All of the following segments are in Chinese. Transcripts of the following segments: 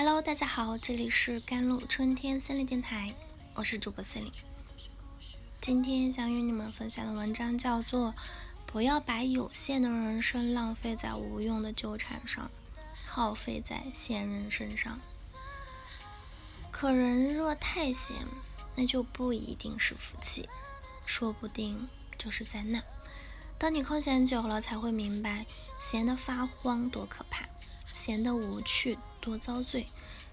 Hello，大家好，这里是甘露春天森林电台，我是主播森林。今天想与你们分享的文章叫做《不要把有限的人生浪费在无用的纠缠上，耗费在闲人身上》。可人若太闲，那就不一定是福气，说不定就是灾难。当你空闲久了，才会明白闲得发慌多可怕。闲的无趣，多遭罪；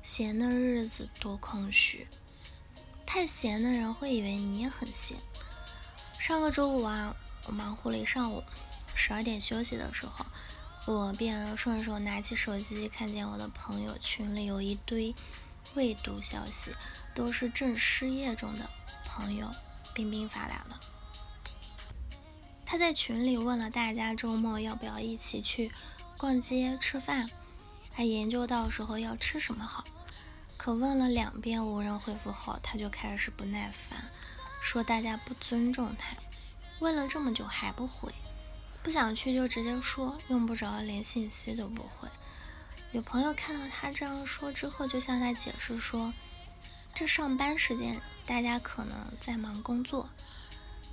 闲的日子多空虚。太闲的人会以为你也很闲。上个周五啊，我忙活了一上午，十二点休息的时候，我便顺手拿起手机，看见我的朋友群里有一堆未读消息，都是正失业中的朋友冰冰发来的。他在群里问了大家周末要不要一起去逛街吃饭。还研究到时候要吃什么好，可问了两遍无人回复后，他就开始不耐烦，说大家不尊重他。问了这么久还不回，不想去就直接说，用不着连信息都不回。有朋友看到他这样说之后，就向他解释说，这上班时间大家可能在忙工作，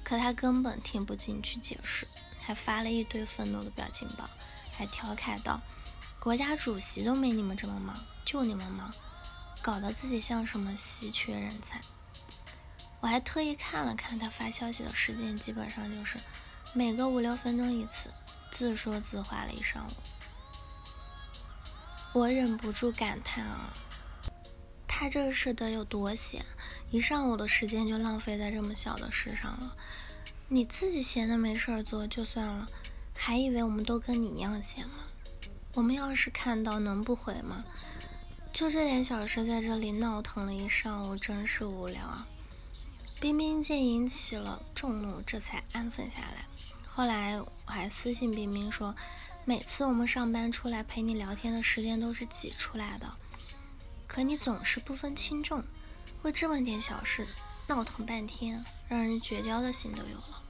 可他根本听不进去解释，还发了一堆愤怒的表情包，还调侃道。国家主席都没你们这么忙，就你们忙，搞得自己像什么稀缺人才。我还特意看了看他发消息的时间，基本上就是每隔五六分钟一次，自说自话了一上午。我忍不住感叹啊，他这是得有多闲，一上午的时间就浪费在这么小的事上了。你自己闲的没事儿做就算了，还以为我们都跟你一样闲吗？我们要是看到能不回吗？就这点小事，在这里闹腾了一上午，真是无聊啊！冰冰见引起了众怒，这才安分下来。后来我还私信冰冰说，每次我们上班出来陪你聊天的时间都是挤出来的，可你总是不分轻重，为这么点小事闹腾半天，让人绝交的心都有了。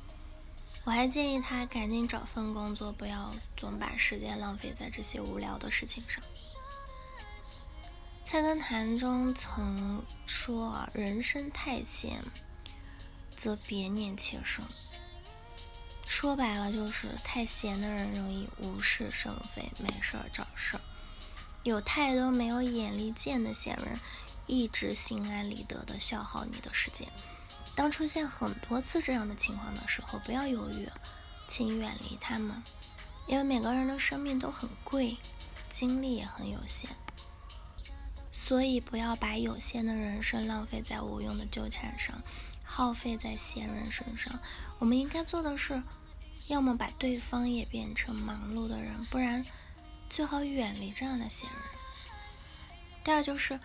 我还建议他赶紧找份工作，不要总把时间浪费在这些无聊的事情上。菜根谭中曾说：“人生太闲，则别念且生。”说白了就是太闲的人容易无事生非，没事儿找事儿。有太多没有眼力见的闲人，一直心安理得的消耗你的时间。当出现很多次这样的情况的时候，不要犹豫，请远离他们，因为每个人的生命都很贵，精力也很有限，所以不要把有限的人生浪费在无用的纠缠上，耗费在闲人身上。我们应该做的是，要么把对方也变成忙碌的人，不然最好远离这样的闲人。第二就是。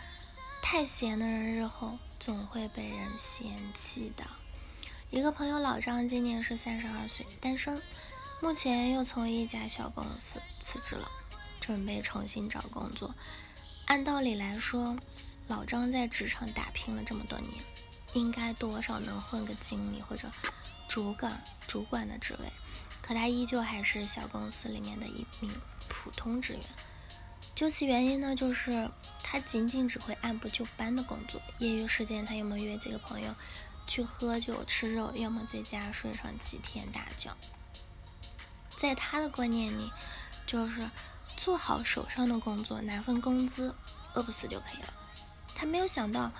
太闲的人，日后总会被人嫌弃的。一个朋友老张今年是三十二岁，单身，目前又从一家小公司辞职了，准备重新找工作。按道理来说，老张在职场打拼了这么多年，应该多少能混个经理或者主管、主管的职位，可他依旧还是小公司里面的一名普通职员。究其原因呢，就是他仅仅只会按部就班的工作，业余时间他要么约几个朋友去喝酒吃肉，要么在家睡上几天大觉。在他的观念里，就是做好手上的工作，拿份工资，饿不死就可以了。他没有想到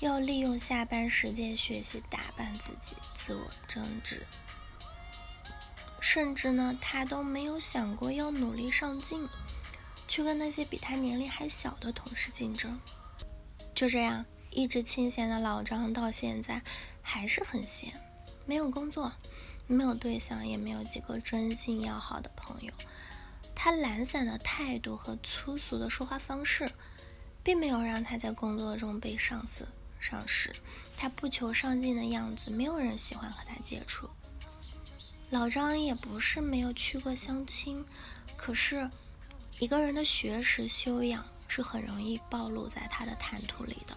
要利用下班时间学习打扮自己，自我增值，甚至呢，他都没有想过要努力上进。去跟那些比他年龄还小的同事竞争，就这样一直清闲的老张到现在还是很闲，没有工作，没有对象，也没有几个真心要好的朋友。他懒散的态度和粗俗的说话方式，并没有让他在工作中被上司赏识。他不求上进的样子，没有人喜欢和他接触。老张也不是没有去过相亲，可是。一个人的学识修养是很容易暴露在他的谈吐里的。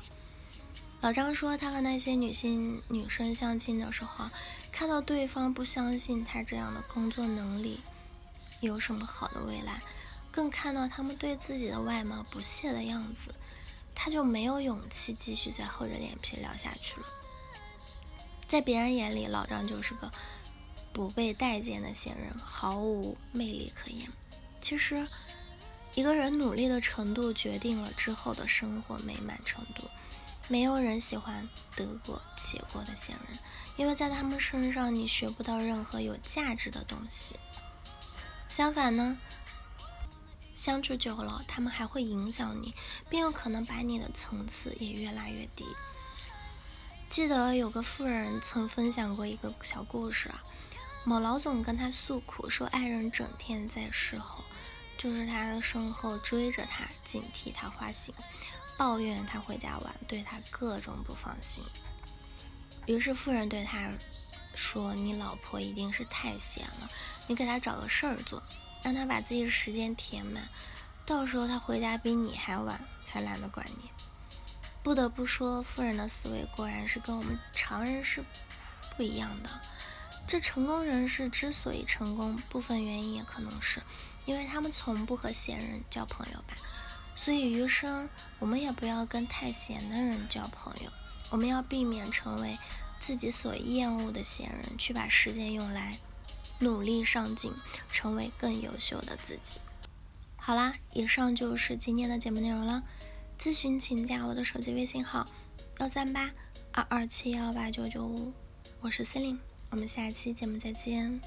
老张说，他和那些女性女生相亲的时候，看到对方不相信他这样的工作能力有什么好的未来，更看到他们对自己的外貌不屑的样子，他就没有勇气继续再厚着脸皮聊下去了。在别人眼里，老张就是个不被待见的闲人，毫无魅力可言。其实，一个人努力的程度决定了之后的生活美满程度。没有人喜欢得过且过的闲人，因为在他们身上你学不到任何有价值的东西。相反呢，相处久了，他们还会影响你，并有可能把你的层次也越拉越低。记得有个富人曾分享过一个小故事啊，某老总跟他诉苦说，爱人整天在事后，就是他的身后追着他，警惕他花心。抱怨他回家晚，对他各种不放心。于是富人对他说：“你老婆一定是太闲了，你给她找个事儿做，让她把自己的时间填满，到时候她回家比你还晚，才懒得管你。”不得不说，富人的思维果然是跟我们常人是不一样的。这成功人士之所以成功，部分原因也可能是因为他们从不和闲人交朋友吧。所以余生，我们也不要跟太闲的人交朋友。我们要避免成为自己所厌恶的闲人，去把时间用来努力上进，成为更优秀的自己。好啦，以上就是今天的节目内容了。咨询请加我的手机微信号：幺三八二二七幺八九九五，我是司令，我们下期节目再见。